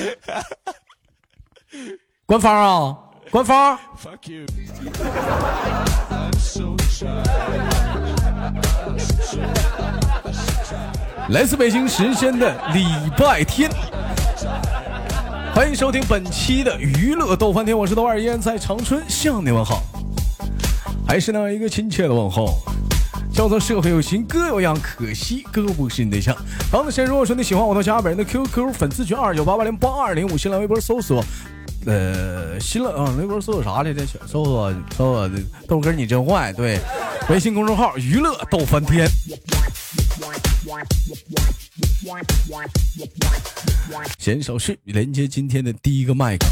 官方啊，官方。来自北京时间的礼拜天，欢迎收听本期的娱乐逗翻天，我是豆瓣，依然在长春向你问好，还是那样一个亲切的问候，叫做社会有情哥有样，可惜哥不是你对象。好的，先如果说你喜欢我的，加本人的 QQ 粉丝群二九八八零八二零五，新浪微博搜索。呃，新浪啊，微博搜索啥来着？搜索搜索豆哥你真坏。对，微信公众号娱乐逗翻天。闲手续连接今天的第一个麦克。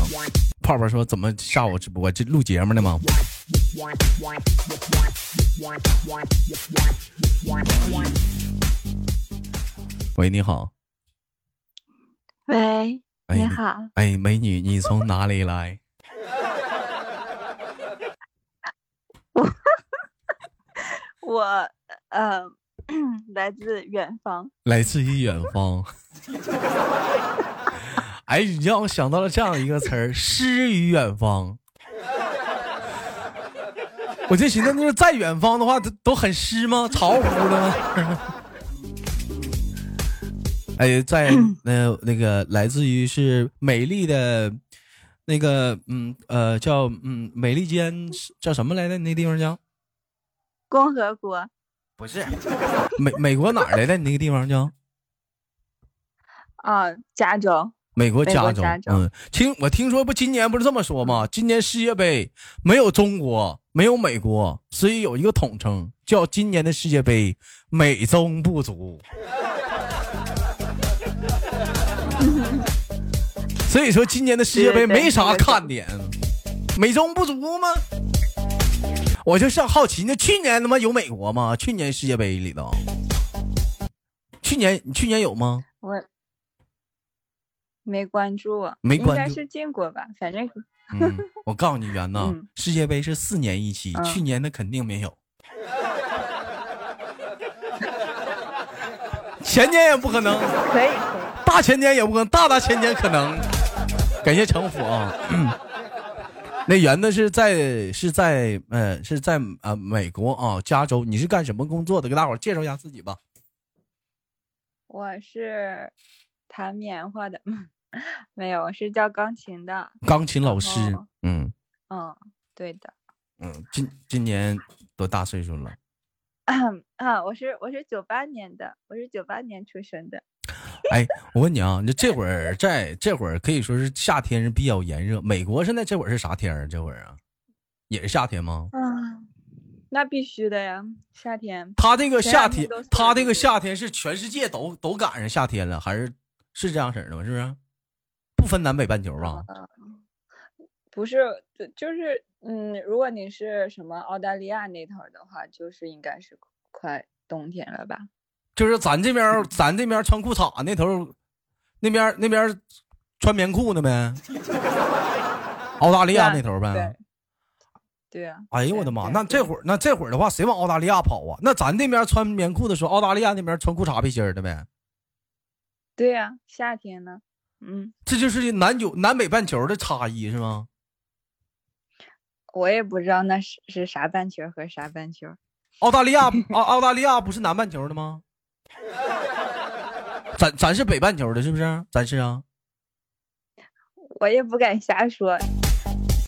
泡泡说怎么下午直播？这录节目呢吗？喂，你好。喂。你好，哎，美女，你从哪里来？我我呃，来自远方，来自于远方。哎，你让我想到了这样一个词儿，诗与远方。我就寻思，那是在远方的话，都都很湿吗？潮乎的吗？哎，在那那个来自于是美丽的，那个嗯呃叫嗯美利坚叫什么来着？那地方叫共和国，不是 美美国哪儿来的？你那个地方叫啊加州，美国加州。嗯，听我听说不，今年不是这么说吗？今年世界杯没有中国，没有美国，所以有一个统称叫今年的世界杯美中不足。所以说，今年的世界杯没啥看点，美中不足吗？我就是好奇，那去年他妈有美国吗？去年世界杯里头，去年去年有吗？我没关注，没关注，应该是进过吧？反正，我告诉你，袁呐，世界杯是四年一期，去年的肯定没有，前年也不可能，可以，大前年也不可能，大大前年可能。感谢城府啊！那圆子是在是在嗯是在啊美国啊加州，你是干什么工作的？给大伙介绍一下自己吧。我是弹棉花的，没有，我是教钢琴的，钢琴老师。嗯嗯，对的。嗯，今今年多大岁数了？啊，我是我是九八年的，我是九八年出生的。哎，我问你啊，你这会儿 在这会儿可以说是夏天是比较炎热。美国现在这会儿是啥天儿？这会儿啊，也是夏天吗？嗯，那必须的呀，夏天。他这个夏天，他这个夏天是全世界都都赶上夏天了，还是是这样式的吗？是不是？不分南北半球吧？不是，就就是嗯，如果你是什么澳大利亚那头的话，就是应该是快冬天了吧？就是咱这边，咱这边穿裤衩那头，那边那边穿棉裤呢呗。澳大利亚那头呗。对呀。哎呦我的妈！那这会儿那这会儿的话，谁往澳大利亚跑啊？那咱这边穿棉裤的时候，澳大利亚那边穿裤衩背心的呗。对呀，夏天呢。嗯。这就是南九南北半球的差异是吗？我也不知道那是是啥半球和啥半球。澳大利亚 澳澳大利亚不是南半球的吗？咱咱是北半球的，是不是？咱是啊。我也不敢瞎说，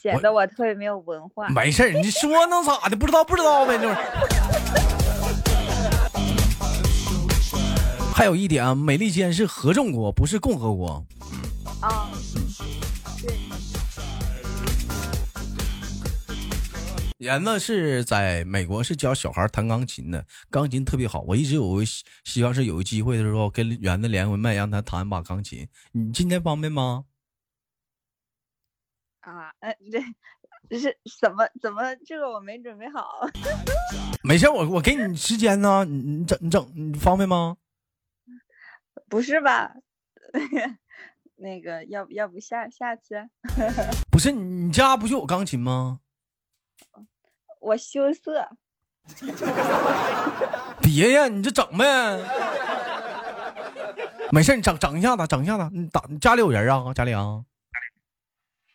显得我特别没有文化。没事你说能咋的？不知道不知道呗，就是。还有一点啊，美利坚是合众国，不是共和国。啊。严子是在美国是教小孩弹钢琴的，钢琴特别好。我一直有个希望是有个机会的时候跟园子连个麦，让他弹把钢琴。你今天方便吗？啊，呃，这这是怎么怎么这个我没准备好。没事，我我给你时间呢，你你整你整你方便吗？不是吧？那个要不要不下下次？不是你家不就有钢琴吗？我羞涩，别呀，你就整呗。没事，你整整一下子，整一下子。你打你家里有人啊？家里啊？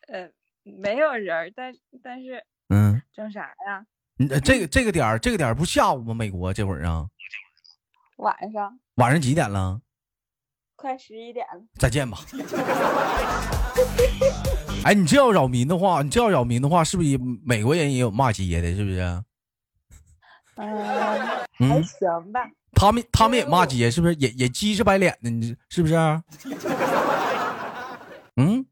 呃，没有人，但但是嗯，整啥呀？你呃这个这个点儿，这个点儿不下午吗？美国这会儿啊，晚上晚上几点了？快十一点了。再见吧。哎，你这要扰民的话，你这要扰民的话，是不是也美国人也有骂街的？是不是？嗯，还嗯，行吧。他们他们也骂街，是不是？也也鸡是白脸的，你是不是？嗯，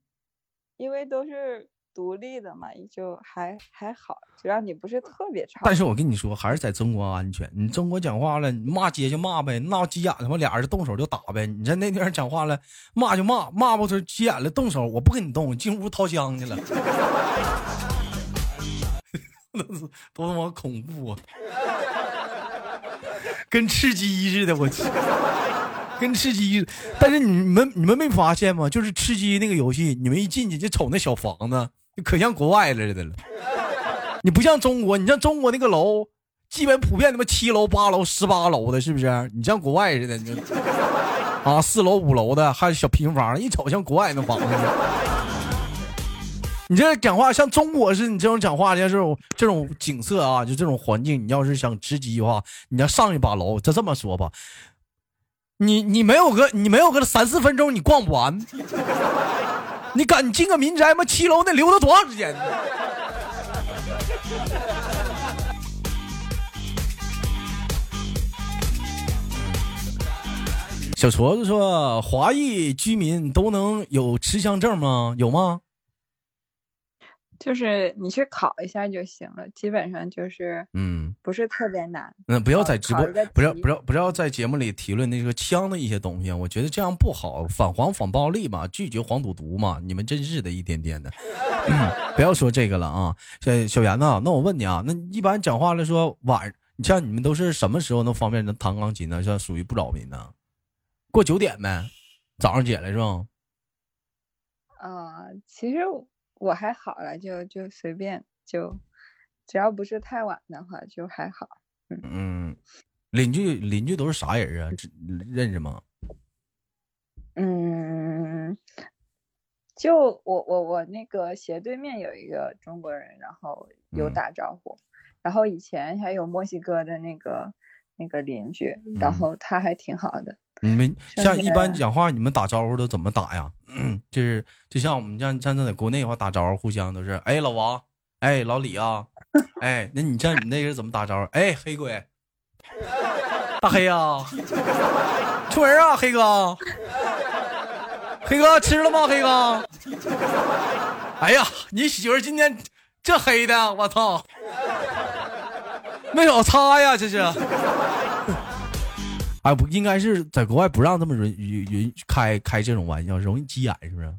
因为都是独立的嘛，也就还还好，只要你不是特别吵。但是我跟你说，还是在中国安全。你中国讲话了，你骂街就骂呗，闹急眼了嘛，俩人动手就打呗。你在那边讲话了，骂就骂，骂不出急眼了动手，我不跟你动，我进屋掏枪去了，多他妈恐怖啊！跟吃鸡似的，我去，跟吃鸡。但是你们你们没发现吗？就是吃鸡那个游戏，你们一进去就瞅那小房子，就可像国外似的了。你不像中国，你像中国那个楼，基本普遍他妈七楼、八楼、十八楼的，是不是？你像国外似的，你啊四楼、五楼的，还有小平房，一瞅像国外那房子。你这讲话像中国似的，你这种讲话像这种这种景色啊，就这种环境，你要是想吃鸡的话，你要上一把楼，就这么说吧，你你没有个你没有个三四分钟你逛不完，你敢进个民宅吗？七楼那留了多长时间？小矬子说：“华裔居民都能有持枪证吗？有吗？就是你去考一下就行了，基本上就是嗯不是特别难。嗯，不要在直播不要不要不要在节目里提论那个枪的一些东西，我觉得这样不好，反黄反暴力嘛，拒绝黄赌毒嘛，你们真是的，一点点的，不要说这个了啊。小小严子，那我问你啊，那一般讲话来说晚，你像你们都是什么时候能方便能弹钢琴呢？像属于不扰民呢？过九点呗，早上起来是吧？啊、其实我还好了，就就随便就，只要不是太晚的话就还好。嗯，邻居邻居都是啥人啊？知认识吗？嗯，就我我我那个斜对面有一个中国人，然后有嗯打招呼，然后以前还有墨西哥的那个那个邻居，然嗯后他还挺好的。你们像一般讲话，你们打招呼都怎么打呀？就是就像我们像像在国内的话，打招呼互相都是哎老王，哎老李啊，哎那你像你那个怎么打招呼？哎黑鬼，大黑啊、出门啊黑哥，黑哥吃了吗黑哥？哎呀，你媳妇今天这黑的，我操，没少擦呀，这是。哎，不应该是在国外不让这么允允允开开这种玩笑，容易急眼，是不是？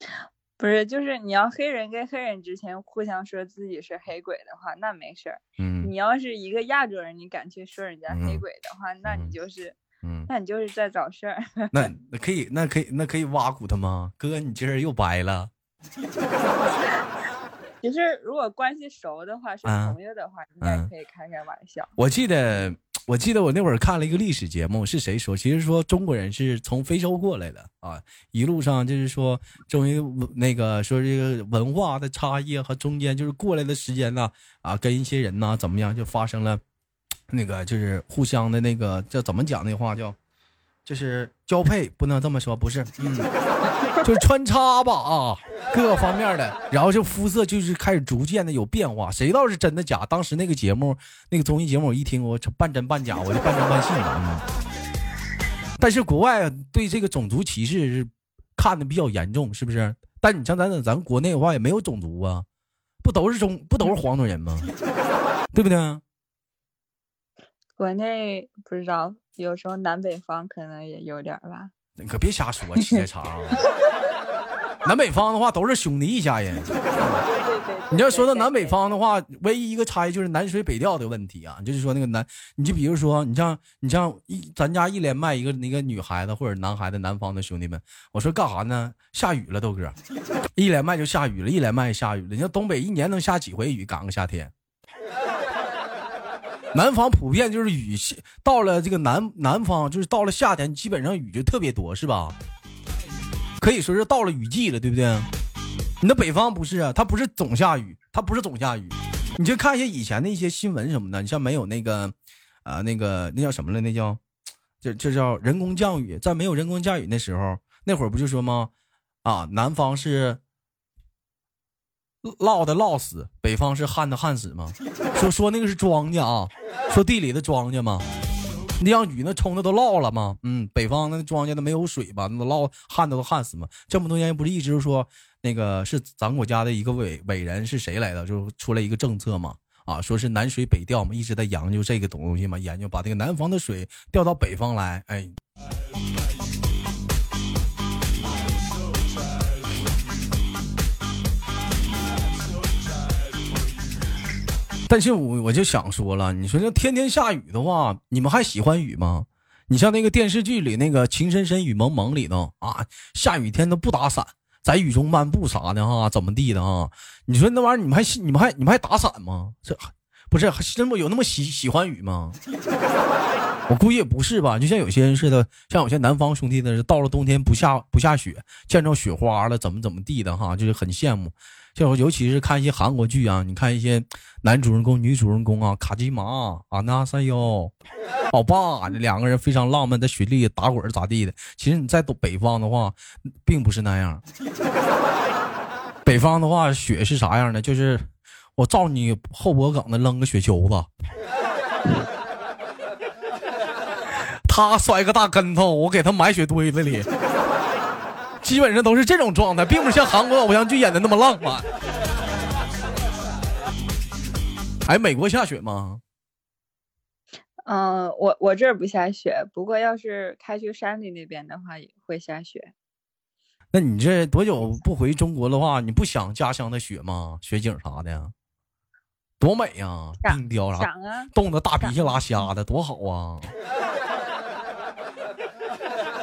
不是，就是你要黑人跟黑人之前互相说自己是黑鬼的话，那没事儿。嗯你要是一个亚洲人，你敢去说人家黑嗯鬼的话，那嗯你就是，嗯，那你就是在找事儿。那那可以，那可以，那可以挖苦他吗？哥，你今儿又掰了。其实如果关系熟的话，是嗯朋友的话，应该嗯可以开开玩笑。我记得，我记得我那会儿看了一个历史节目，是谁说？其实说中国人是从非洲过来的啊，一路上就是说，终于那个说这个文化的差异和中间就是过来的时间呢，啊，跟一些人呢怎么样就发生了那个就是互相的那个叫怎么讲那话叫，就是交配，不能这么说，不是，嗯，就是穿插吧啊，各个方面的，然后这肤色就是开始逐渐的有变化，谁知道是真的假？当时那个节目，那个综艺节目，我一听我半真半假，我就半真半信了。嗯、但是国外对这个种族歧视是看的比较严重，是不是？但你像咱咱国内的话也没有种族啊，不都是中 不都是黄种人吗？对不对？国内不知道，有时候南北方可能也有点吧。你可别瞎说，时间长。南北方的话都是兄弟一家人。你要说到南北，方的话，唯一一个差异就是南水北调的问题啊，就是说那个南，你就比如说，你像你像一咱家一连麦一个那个女孩子或者男孩子，南方的兄弟们，我说干啥呢？下雨了，豆哥，一连麦就下雨了，一连麦下雨了。你像东北一年能下几回雨？赶个夏天。南方普遍就是雨，到了这个南南方，就是到了夏天，基本上雨就特别多，是吧？可以说是到了雨季了，对不对？你的北方不是啊，它不是总下雨，它不是总下雨。你就看一些以前的一些新闻什么的，你像没有那个，啊，那个那叫什么了？那叫，这这叫人工降雨。在没有人工降雨那时候，那会儿不就说吗？啊，南方是涝的涝死，北方是旱的旱死吗？说说那个是庄稼啊，说地里的庄稼吗？那让雨那冲的都涝了吗？嗯，北方那庄稼都没有水吧？那都涝旱的都旱死吗？这么多年不是一直说那个是咱国家的一个伟伟人是谁来的？就出来一个政策吗，啊，说是南水北调嘛，一直在研究这个东西嘛，研究把这个南方的水调到北方来，哎。但是我我就想说了，你说这天天下雨的话，你们还喜欢雨吗？你像那个电视剧里那个《情深深雨蒙蒙》里头啊，下雨天都不打伞，在雨中漫步啥的哈，怎么地的啊？你说那玩意儿，你们还你们还你们还打伞吗？这不是真不有那么喜喜欢雨吗？我估计也不是吧，就像有些人似的，像有些南方兄弟的，到了冬天不下不下雪，见着雪花了，怎么怎么地的哈，就是很羡慕。像尤其是看一些韩国剧啊，你看一些男主人公、女主人公啊，卡基玛、阿纳塞哟，老爸，这两个人非常浪漫，在雪里打滚咋地的？其实你在北方的话，并不是那样。北方的话，雪是啥样的？就是我照你后脖梗子扔个雪球子，他摔个大跟头，我给他埋雪堆子里。基本上都是这种状态，并不像韩国偶像剧演的那么浪漫。哎，美国下雪吗？嗯，我我这儿不下雪，不过要是开去山里那边的话，也会下雪。那你这多久不回中国的话，你不想家乡的雪吗？雪景啥的，多美呀！冰雕啥，想啊，冻得大鼻涕拉瞎的，多好啊！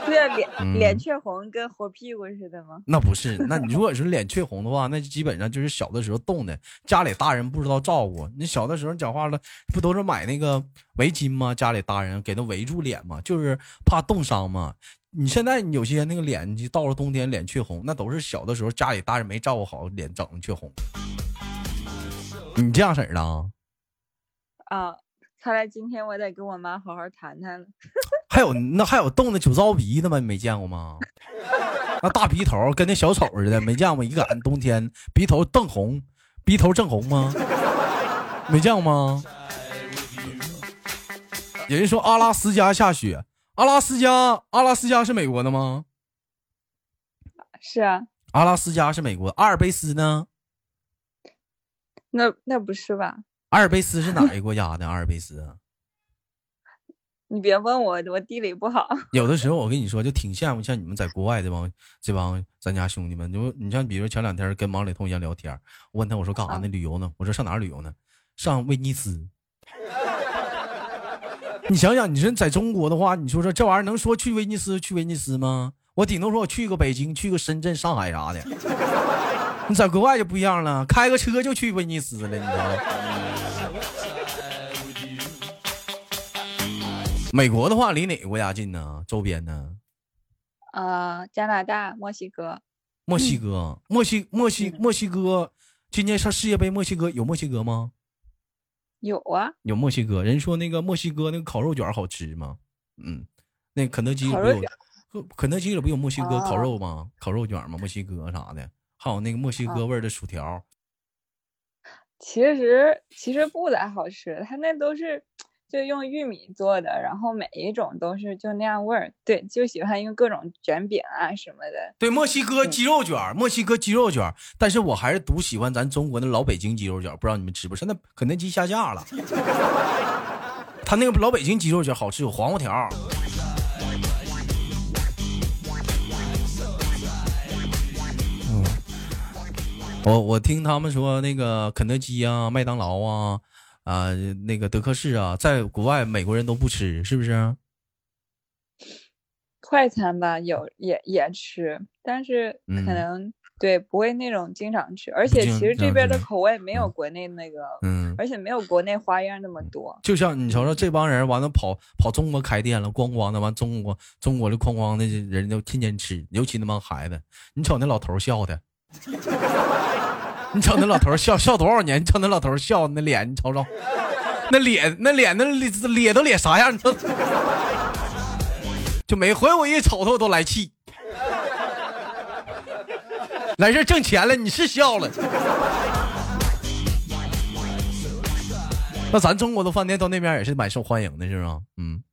脸脸雀红，跟猴屁股似的吗？那不是，那你如果是脸雀红的话，那基本上就是小的时候冻的，家里大人不知道照顾。你小的时候讲话了，不都是买那个围巾吗？家里大人给他围住脸吗？就是怕冻伤吗？你现在有些那个脸，你到了冬天脸雀红，那都是小的时候家里大人没照顾好，脸整的雀红。你这样式的啊？啊。看来今天我得跟我妈好好谈谈了。还有那还有冻的酒糟鼻的吗？你没见过吗？那大鼻头跟那小丑似的，没见过。一赶冬天鼻头瞪红，鼻头正红吗？没见过吗？有人说阿拉斯加下雪，阿拉斯加阿拉斯加是美国的吗？是啊。阿拉斯加是美国，阿尔卑斯呢？那那不是吧？阿尔卑斯是哪一个国家的？阿尔卑斯，你别问我，我地理不好。有的时候我跟你说，就挺羡慕像你们在国外这帮这帮咱家兄弟们。就你像，比如前两天跟王磊同学聊天，我问他，我说干啥呢？旅游呢？我说上哪旅游呢？上威尼斯。你想想，你说在中国的话，你说说这玩意儿能说去威尼斯去威尼斯吗？我顶多说我去个北京，去个深圳、上海啥的。你在国外就不一样了，开个车就去威尼斯了，你知道吗？美国的话，离哪个国家近呢？周边呢？呃，加拿大、墨西哥。墨西哥，墨西墨西墨西哥，今年上世界杯，墨西哥有墨西哥吗？有啊，有墨西哥人说那个墨西哥那个烤肉卷好吃吗？嗯，那肯德基里不有，肯德基里不有墨西哥烤肉吗？烤肉卷吗？墨西哥啥的，还有那个墨西哥味的薯条。其实其实不咋好吃，他那都是。就用玉米做的，然后每一种都是就那样味儿。对，就喜欢用各种卷饼啊什么的。对，墨西哥鸡肉卷，墨西哥鸡肉卷。但是我还是独喜欢咱中国的老北京鸡肉卷，不知道你们吃不？现在肯德基下架了。他那个老北京鸡肉卷好吃，有黄瓜条。嗯，我我听他们说，那个肯德基啊，麦当劳啊。啊，那个德克士啊，在国外美国人都不吃，是不是？快餐吧，有也也吃，但是可能对，不会那种经常吃，而且其实这边的口味没有国内那个，嗯，而且没有国内花样那么多。就像你瞅瞅这帮人，完了跑跑中国开店了，咣咣的完中国中国的哐哐的人都天天吃，尤其那帮孩子，你瞅那老头笑的，你瞅那老头笑笑多少年？你瞅那老头笑那脸，你瞅瞅，那脸那脸那咧咧都咧啥样？就每回我一瞅他，我都来气。来这挣钱了，你是笑了。那咱中国的饭店到那边也是蛮受欢迎的，是吗？嗯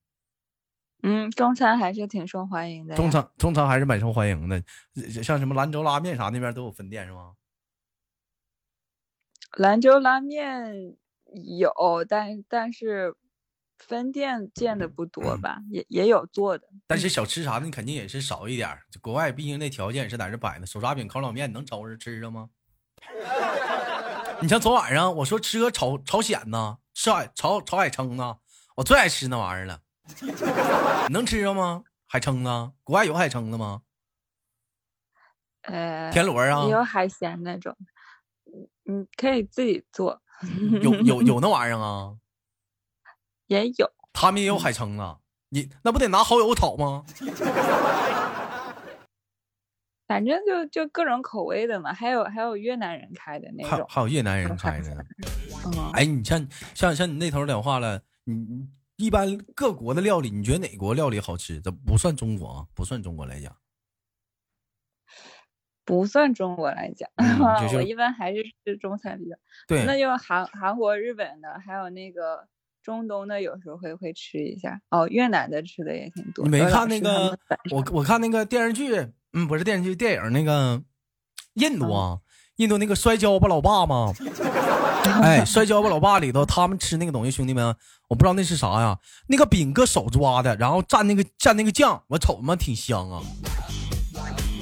嗯，中餐还是挺受欢迎的。中餐中餐还是蛮受欢迎的，像什么兰州拉面啥那边都有分店是吗？兰州拉面有，但但是。分店建的不多吧，也也有做的，但是小吃啥的你肯定也是少一点。国外毕竟那条件也是在这摆呢，手抓饼、烤冷面能找着吃着吗？你像昨晚上我说吃个朝朝鲜呢，吃海炒炒海蛏呢，我最爱吃那玩意儿了，能吃着吗？海蛏子？国外有海蛏子吗？呃，田螺啊，有海鲜那种，你可以自己做。有有有那玩意儿啊？也有，他们也有海蛏啊！你那不得拿蚝油炒吗？反正就就各种口味的嘛，还有还有越南人开的那种，还有越南人开的。哎，你像像像你那头讲话了，你一般各国的料理，你觉得哪国料理好吃？这不算中国啊，不算中国来讲，不算中国来讲，我一般还是吃中餐比较。对，那就韩韩国、日本的，还有那个。中东的有时候会会吃一下哦，越南的吃的也挺多。你没看那个？我 我看那个电视剧，嗯，不是电视剧，电影那个印度啊，印度那个摔跤吧老爸吗？哎，摔跤吧老爸里头，他们吃那个东西，兄弟们，我不知道那是啥呀？那个饼搁手抓的，然后蘸那个蘸那个酱，我瞅嘛挺香啊。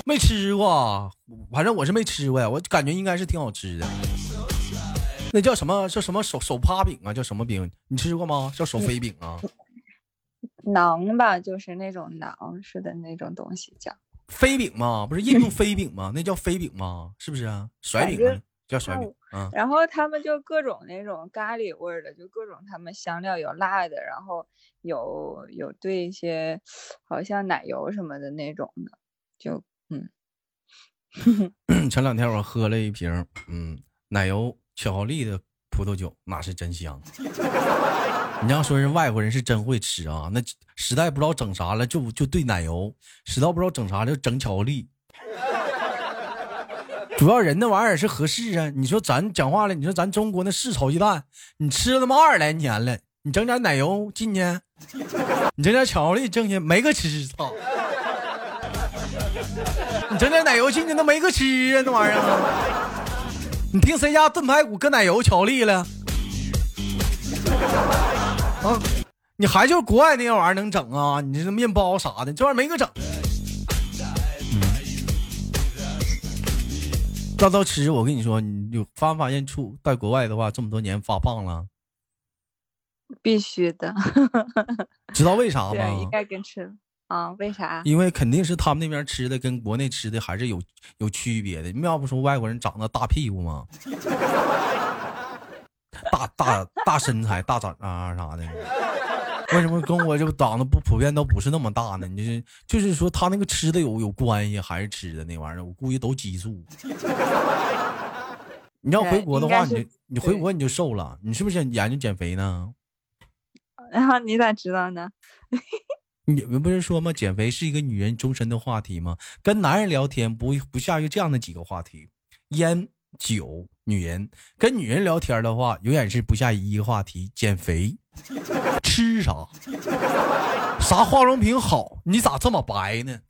没吃过，反正我是没吃过呀，我感觉应该是挺好吃的。那叫什么？叫什么手手趴饼啊？叫什么饼？你吃过吗？叫手飞饼啊？馕吧，就是那种馕似的那种东西，叫飞饼吗？不是印度飞饼吗？那叫飞饼吗？是不是啊？甩饼叫甩饼。嗯。然后他们就各种那种咖喱味的，就各种他们香料有辣的，然后有有兑一些好像奶油什么的那种的，就嗯。前两天我喝了一瓶，嗯，奶油。巧克力的葡萄酒那是真香，你要说人外国人是真会吃啊，那实在不知道整啥了，就就兑奶油，实在不知道整啥就整巧克力。主要人那玩意儿是合适啊，你说咱讲话了，你说咱中国那是炒鸡蛋，你吃了他妈二十来年了，你整点奶油进去，你整点巧克力进去没个吃，操！你整点奶油进去那没个吃啊，那玩意儿。你听谁家炖排骨搁奶油巧克力了？啊，你还就是国外那些玩意儿能整啊？你这面包啥的，这玩意儿没个整。唠叨吃，我跟你说，你有发没发现出在国外的话，这么多年发胖了？必须的。知道为啥吗？应该跟吃。啊，为啥？因为肯定是他们那边吃的跟国内吃的还是有有区别的。要不说外国人长得大屁股吗？大大大身材、大长啊啥的，为什么跟我这长得不普遍都不是那么大呢？你就是就是说他那个吃的有有关系，还是吃的那玩意儿？我估计都激素。你要回国的话，你你回国你就瘦了。你是不是研究减肥呢？然后你咋知道呢？你们不是说吗？减肥是一个女人终身的话题吗？跟男人聊天不不下于这样的几个话题：烟、酒、女人。跟女人聊天的话，永远是不下于一个话题：减肥、吃啥、啥化妆品好？你咋这么白呢？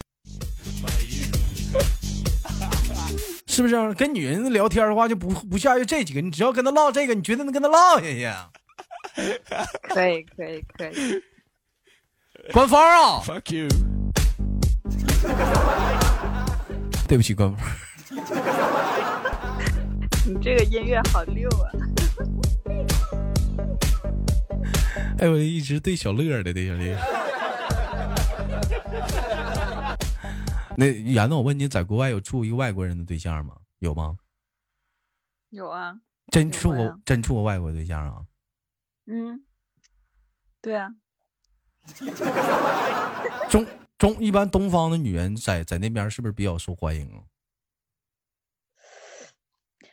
是不是？跟女人聊天的话，就不不下于这几个。你只要跟她唠这个，你绝对能跟她唠下去？可以，可以，可以。官方啊！Fuck you！！对不起，官方。你这个音乐好溜啊！哎，我一直对小乐的，对小乐。那圆子，我问你，在国外有处一个外国人的对象吗？有吗？有啊。真处过真处过外国对象啊？嗯，对啊。中中一般东方的女人在在那边是不是比较受欢迎啊？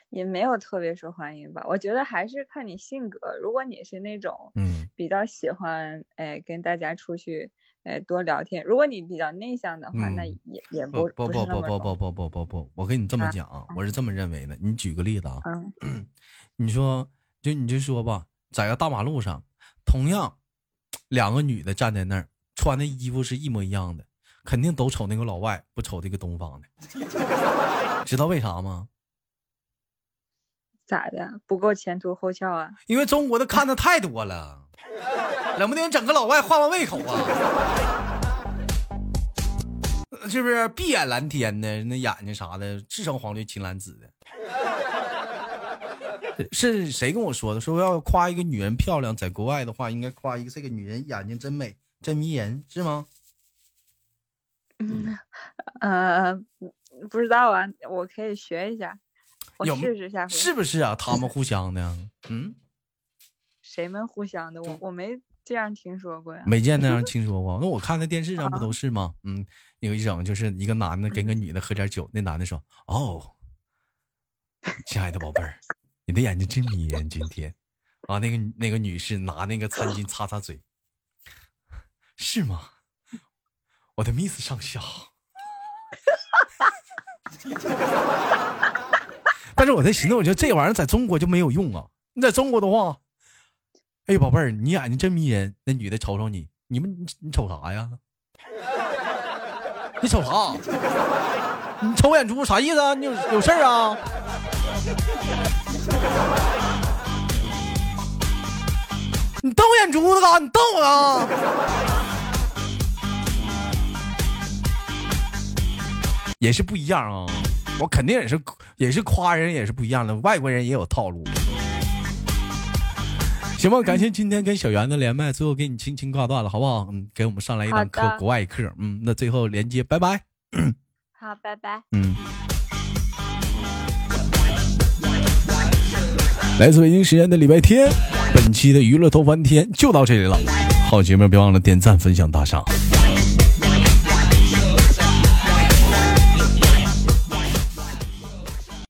也没有特别受欢迎吧，我觉得还是看你性格。如果你是那种嗯比较喜欢哎跟大家出去哎多聊天，如果你比较内向的话，那也也不不不不不不不不不不，我跟你这么讲啊，我是这么认为的。你举个例子啊，你说就你就说吧，在个大马路上，同样两个女的站在那儿，穿的衣服是一模一样的，肯定都瞅那个老外，不瞅这个东方的，知道为啥吗？咋的？不够前凸后翘啊？因为中国的看的太多了，冷不丁整个老外换换胃口啊？是不是？碧眼蓝天的那眼睛啥的，赤橙黄绿青蓝紫的。是谁跟我说的？说要夸一个女人漂亮，在国外的话，应该夸一个这个女人眼睛真美，真迷人，是吗？嗯，呃，不知道啊，我可以学一下。我试试下回是不是啊？他们互相的，嗯，谁们互相的？我我没这样听说过呀，没见那样 听说过。那我看那电视上不都是吗？嗯，有一种就是一个男的跟个女的喝点酒，那男的说：“哦，亲爱的宝贝儿，你的眼睛真迷人，今天。”啊，那个那个女士拿那个餐巾擦擦嘴，是吗？我的 miss 上校。但是我在寻思，我觉得这玩意儿在中国就没有用啊！你在中国的话，哎，宝贝儿，你眼睛真迷人。那女的瞅瞅你，你们你你瞅啥呀？你瞅啥？你瞅我眼珠啥意思啊？你有有事儿啊？你瞪我眼珠子干？你瞪我啊？也是不一样啊。我肯定也是，也是夸人，也是不一样的。外国人也有套路，行吧？感谢今天跟小圆的连麦，最后给你轻轻挂断了，好不好？嗯，给我们上来一堂课，国外课。嗯，那最后连接，拜拜。好，拜拜。嗯。来自北京时间的礼拜天，本期的娱乐头翻天就到这里了。好节目，别忘了点赞、分享、打赏。